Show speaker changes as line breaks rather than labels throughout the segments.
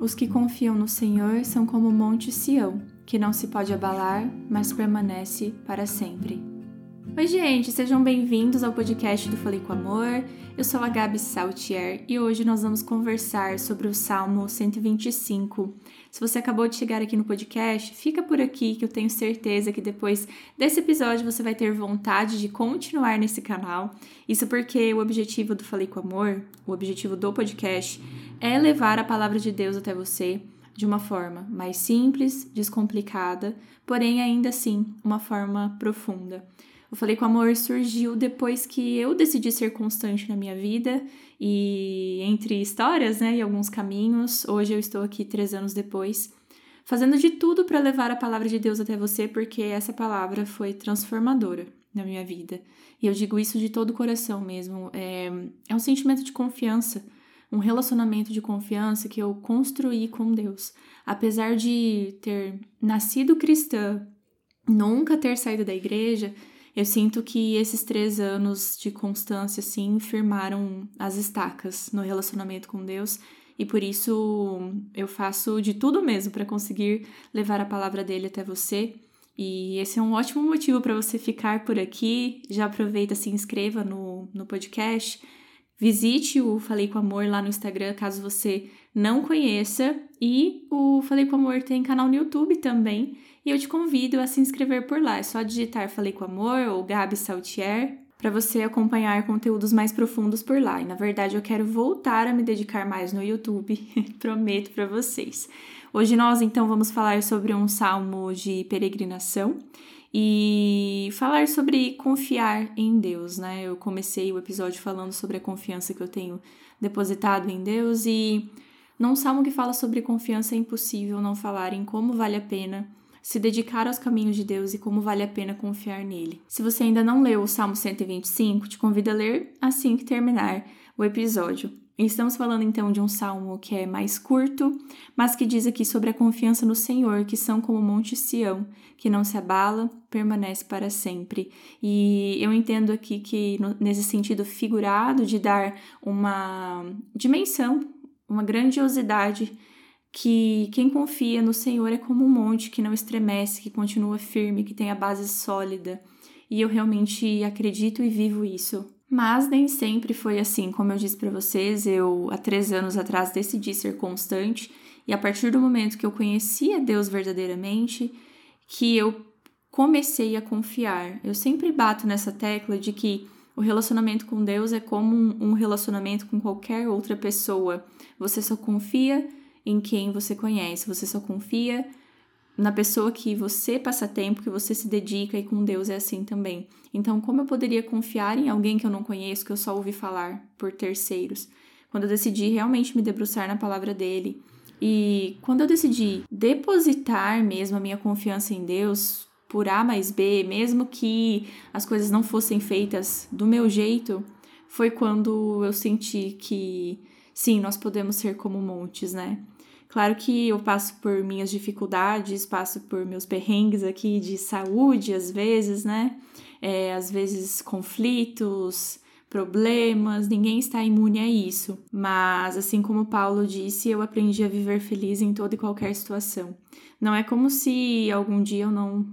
Os que confiam no Senhor são como o monte Sião, que não se pode abalar, mas permanece para sempre. Oi, gente, sejam bem-vindos ao podcast do Falei com Amor. Eu sou a Gabi Saltier e hoje nós vamos conversar sobre o Salmo 125. Se você acabou de chegar aqui no podcast, fica por aqui que eu tenho certeza que depois desse episódio você vai ter vontade de continuar nesse canal. Isso porque o objetivo do Falei com Amor, o objetivo do podcast, é levar a palavra de Deus até você de uma forma mais simples, descomplicada, porém ainda assim uma forma profunda. Eu falei com amor surgiu depois que eu decidi ser constante na minha vida e entre histórias, né, e alguns caminhos. Hoje eu estou aqui três anos depois, fazendo de tudo para levar a palavra de Deus até você, porque essa palavra foi transformadora na minha vida. E eu digo isso de todo o coração mesmo. É, é um sentimento de confiança um relacionamento de confiança que eu construí com Deus. Apesar de ter nascido cristã, nunca ter saído da igreja, eu sinto que esses três anos de constância, assim, firmaram as estacas no relacionamento com Deus e por isso eu faço de tudo mesmo para conseguir levar a palavra dele até você. E esse é um ótimo motivo para você ficar por aqui. Já aproveita, se inscreva no, no podcast Visite o Falei com Amor lá no Instagram, caso você não conheça. E o Falei com Amor tem canal no YouTube também. E eu te convido a se inscrever por lá. É só digitar Falei com Amor ou Gabi Saltier para você acompanhar conteúdos mais profundos por lá. E na verdade eu quero voltar a me dedicar mais no YouTube, prometo para vocês. Hoje nós então vamos falar sobre um salmo de peregrinação e falar sobre confiar em Deus, né? Eu comecei o episódio falando sobre a confiança que eu tenho depositado em Deus e num salmo que fala sobre confiança é impossível não falar em como vale a pena se dedicar aos caminhos de Deus e como vale a pena confiar nele. Se você ainda não leu o Salmo 125, te convido a ler assim que terminar o episódio. Estamos falando então de um salmo que é mais curto, mas que diz aqui sobre a confiança no Senhor, que são como o Monte Sião, que não se abala, permanece para sempre. E eu entendo aqui que, nesse sentido figurado, de dar uma dimensão, uma grandiosidade, que quem confia no Senhor é como um monte que não estremece, que continua firme, que tem a base sólida. E eu realmente acredito e vivo isso mas nem sempre foi assim, como eu disse para vocês, eu há três anos atrás decidi ser constante e a partir do momento que eu conheci a Deus verdadeiramente, que eu comecei a confiar. Eu sempre bato nessa tecla de que o relacionamento com Deus é como um relacionamento com qualquer outra pessoa. Você só confia em quem você conhece, você só confia na pessoa que você passa tempo, que você se dedica e com Deus é assim também. Então, como eu poderia confiar em alguém que eu não conheço, que eu só ouvi falar por terceiros? Quando eu decidi realmente me debruçar na palavra dele e quando eu decidi depositar mesmo a minha confiança em Deus por A mais B, mesmo que as coisas não fossem feitas do meu jeito, foi quando eu senti que sim, nós podemos ser como montes, né? Claro que eu passo por minhas dificuldades, passo por meus perrengues aqui de saúde, às vezes, né? É, às vezes conflitos, problemas, ninguém está imune a isso. Mas, assim como Paulo disse, eu aprendi a viver feliz em toda e qualquer situação. Não é como se algum dia eu não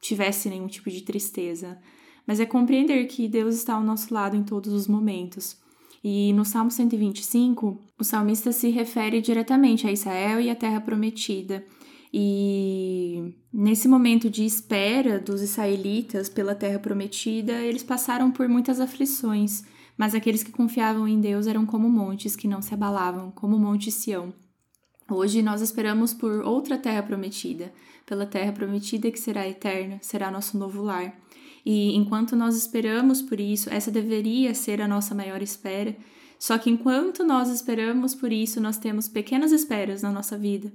tivesse nenhum tipo de tristeza, mas é compreender que Deus está ao nosso lado em todos os momentos. E no Salmo 125, o salmista se refere diretamente a Israel e a terra prometida. E nesse momento de espera dos israelitas pela terra prometida, eles passaram por muitas aflições, mas aqueles que confiavam em Deus eram como montes que não se abalavam, como o Monte Sião. Hoje nós esperamos por outra terra prometida, pela terra prometida que será eterna, será nosso novo lar. E enquanto nós esperamos por isso, essa deveria ser a nossa maior espera. Só que enquanto nós esperamos por isso, nós temos pequenas esperas na nossa vida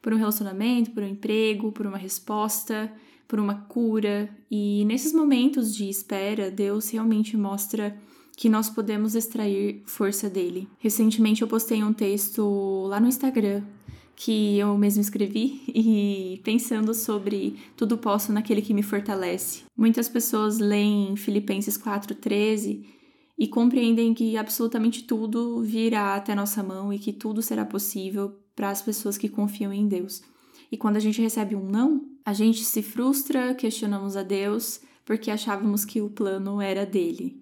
por um relacionamento, por um emprego, por uma resposta, por uma cura. E nesses momentos de espera, Deus realmente mostra que nós podemos extrair força dele. Recentemente eu postei um texto lá no Instagram que eu mesmo escrevi e pensando sobre tudo posso naquele que me fortalece. Muitas pessoas leem Filipenses 4:13 e compreendem que absolutamente tudo virá até nossa mão e que tudo será possível para as pessoas que confiam em Deus. E quando a gente recebe um não, a gente se frustra, questionamos a Deus porque achávamos que o plano era dele.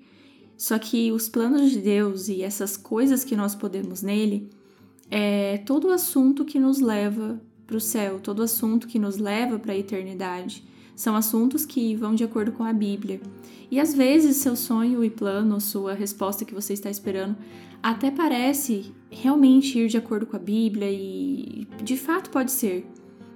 Só que os planos de Deus e essas coisas que nós podemos nele é todo assunto que nos leva para o céu, todo assunto que nos leva para a eternidade. São assuntos que vão de acordo com a Bíblia. E às vezes seu sonho e plano, sua resposta que você está esperando, até parece realmente ir de acordo com a Bíblia e de fato pode ser,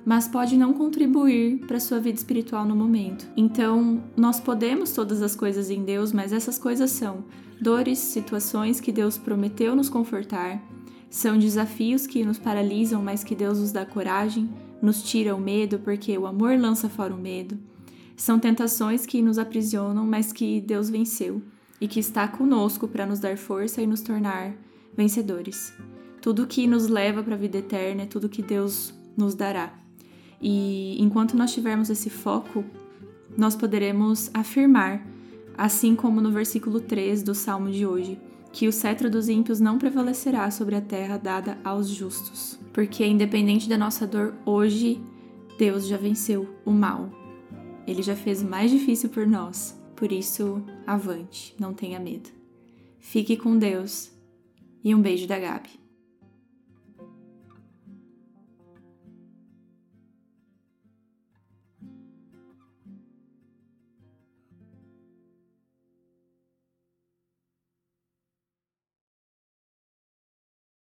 mas pode não contribuir para sua vida espiritual no momento. Então, nós podemos todas as coisas em Deus, mas essas coisas são dores, situações que Deus prometeu nos confortar, são desafios que nos paralisam, mas que Deus nos dá coragem, nos tira o medo, porque o amor lança fora o medo. São tentações que nos aprisionam, mas que Deus venceu e que está conosco para nos dar força e nos tornar vencedores. Tudo que nos leva para a vida eterna é tudo que Deus nos dará. E enquanto nós tivermos esse foco, nós poderemos afirmar, assim como no versículo 3 do salmo de hoje, que o cetro dos ímpios não prevalecerá sobre a terra dada aos justos. Porque, independente da nossa dor, hoje Deus já venceu o mal. Ele já fez o mais difícil por nós. Por isso, avante, não tenha medo. Fique com Deus e um beijo da Gabi.